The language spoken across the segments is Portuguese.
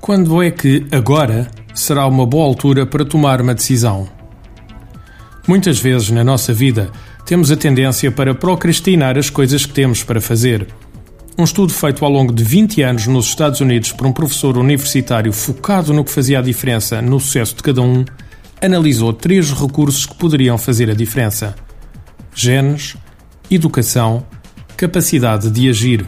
Quando é que agora será uma boa altura para tomar uma decisão? Muitas vezes na nossa vida temos a tendência para procrastinar as coisas que temos para fazer. Um estudo feito ao longo de 20 anos nos Estados Unidos por um professor universitário focado no que fazia a diferença no sucesso de cada um, analisou três recursos que poderiam fazer a diferença: genes, educação, capacidade de agir.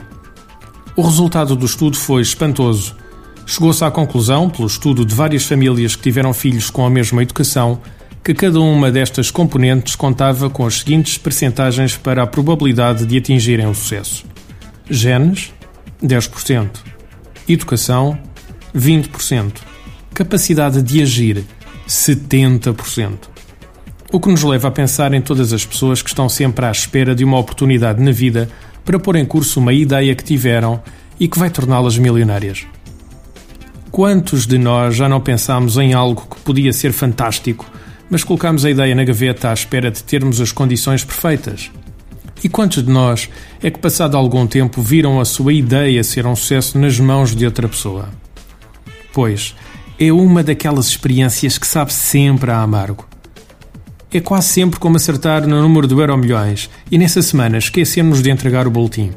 O resultado do estudo foi espantoso. Chegou-se à conclusão, pelo estudo de várias famílias que tiveram filhos com a mesma educação, que cada uma destas componentes contava com as seguintes percentagens para a probabilidade de atingirem o sucesso: genes, 10%, educação, 20%, capacidade de agir, 70%. O que nos leva a pensar em todas as pessoas que estão sempre à espera de uma oportunidade na vida para pôr em curso uma ideia que tiveram e que vai torná-las milionárias. Quantos de nós já não pensámos em algo que podia ser fantástico mas colocámos a ideia na gaveta à espera de termos as condições perfeitas. E quantos de nós é que, passado algum tempo, viram a sua ideia ser um sucesso nas mãos de outra pessoa? Pois, é uma daquelas experiências que sabe sempre a amargo. É quase sempre como acertar no número do Euro Milhões e nessa semana esquecemos de entregar o boletim.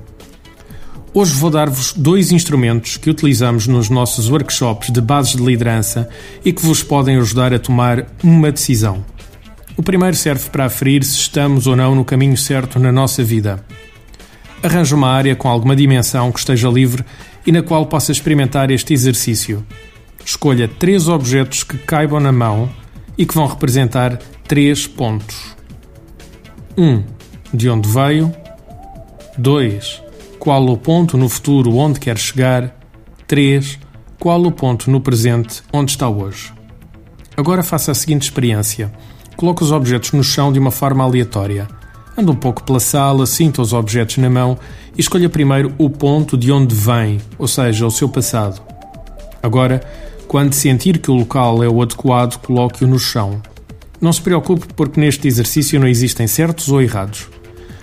Hoje vou dar-vos dois instrumentos que utilizamos nos nossos workshops de bases de liderança e que vos podem ajudar a tomar uma decisão. O primeiro serve para aferir se estamos ou não no caminho certo na nossa vida. Arranje uma área com alguma dimensão que esteja livre e na qual possa experimentar este exercício. Escolha três objetos que caibam na mão e que vão representar três pontos. 1. Um, de onde veio. 2 qual o ponto no futuro onde quer chegar? 3. Qual o ponto no presente onde está hoje? Agora faça a seguinte experiência. Coloque os objetos no chão de uma forma aleatória. Ande um pouco pela sala, sinta os objetos na mão e escolha primeiro o ponto de onde vem, ou seja, o seu passado. Agora, quando sentir que o local é o adequado, coloque-o no chão. Não se preocupe porque neste exercício não existem certos ou errados.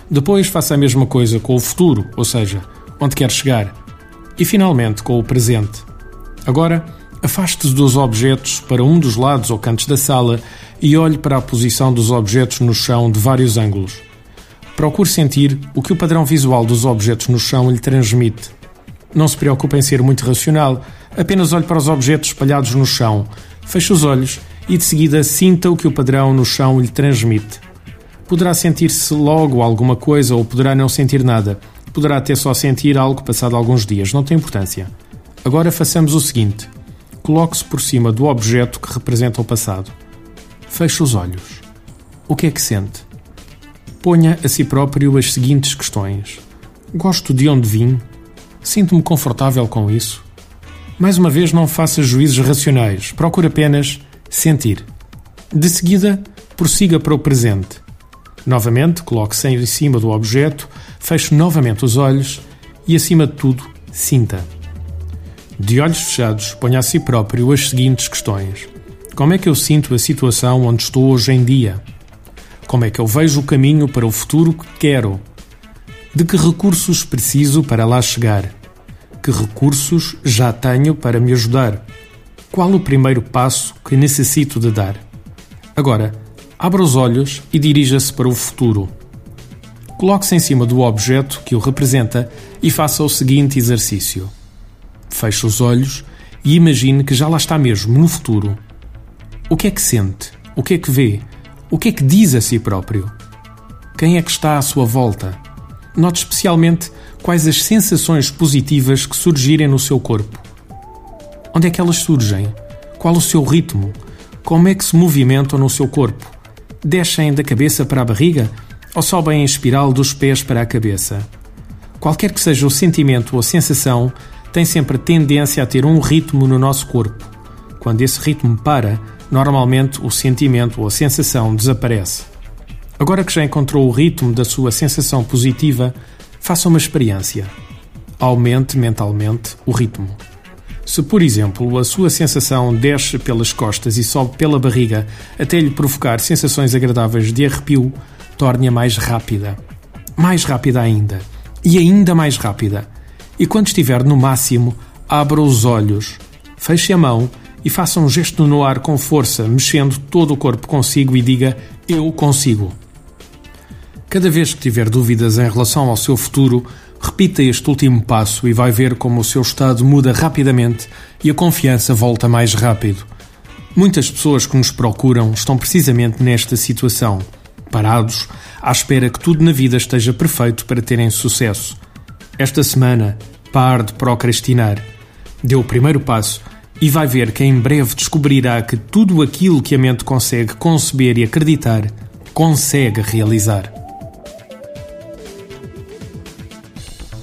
Depois faça a mesma coisa com o futuro, ou seja, onde quer chegar. E finalmente com o presente. Agora, afaste-se dos objetos para um dos lados ou cantos da sala e olhe para a posição dos objetos no chão de vários ângulos. Procure sentir o que o padrão visual dos objetos no chão lhe transmite. Não se preocupe em ser muito racional, apenas olhe para os objetos espalhados no chão, feche os olhos e de seguida sinta o que o padrão no chão lhe transmite. Poderá sentir-se logo alguma coisa ou poderá não sentir nada. Poderá até só sentir algo passado alguns dias, não tem importância. Agora façamos o seguinte: coloque-se por cima do objeto que representa o passado. Feche os olhos. O que é que sente? Ponha a si próprio as seguintes questões: Gosto de onde vim? Sinto-me confortável com isso? Mais uma vez, não faça juízos racionais, procure apenas sentir. De seguida, prossiga para o presente. Novamente, coloque-se em cima do objeto, feche novamente os olhos e, acima de tudo, sinta. De olhos fechados, ponha a si próprio as seguintes questões: Como é que eu sinto a situação onde estou hoje em dia? Como é que eu vejo o caminho para o futuro que quero? De que recursos preciso para lá chegar? Que recursos já tenho para me ajudar? Qual o primeiro passo que necessito de dar? Agora, Abra os olhos e dirija-se para o futuro. Coloque-se em cima do objeto que o representa e faça o seguinte exercício. Feche os olhos e imagine que já lá está mesmo, no futuro. O que é que sente? O que é que vê? O que é que diz a si próprio? Quem é que está à sua volta? Note especialmente quais as sensações positivas que surgirem no seu corpo. Onde é que elas surgem? Qual o seu ritmo? Como é que se movimentam no seu corpo? descem da cabeça para a barriga ou sobem em espiral dos pés para a cabeça. Qualquer que seja o sentimento ou sensação, tem sempre tendência a ter um ritmo no nosso corpo. Quando esse ritmo para, normalmente o sentimento ou a sensação desaparece. Agora que já encontrou o ritmo da sua sensação positiva, faça uma experiência. Aumente mentalmente o ritmo. Se, por exemplo, a sua sensação desce pelas costas e sobe pela barriga até lhe provocar sensações agradáveis de arrepio, torne-a mais rápida. Mais rápida ainda. E ainda mais rápida. E quando estiver no máximo, abra os olhos, feche a mão e faça um gesto no ar com força, mexendo todo o corpo consigo e diga: Eu consigo. Cada vez que tiver dúvidas em relação ao seu futuro, repita este último passo e vai ver como o seu estado muda rapidamente e a confiança volta mais rápido. Muitas pessoas que nos procuram estão precisamente nesta situação, parados, à espera que tudo na vida esteja perfeito para terem sucesso. Esta semana, pare de procrastinar. Dê o primeiro passo e vai ver que em breve descobrirá que tudo aquilo que a mente consegue conceber e acreditar, consegue realizar.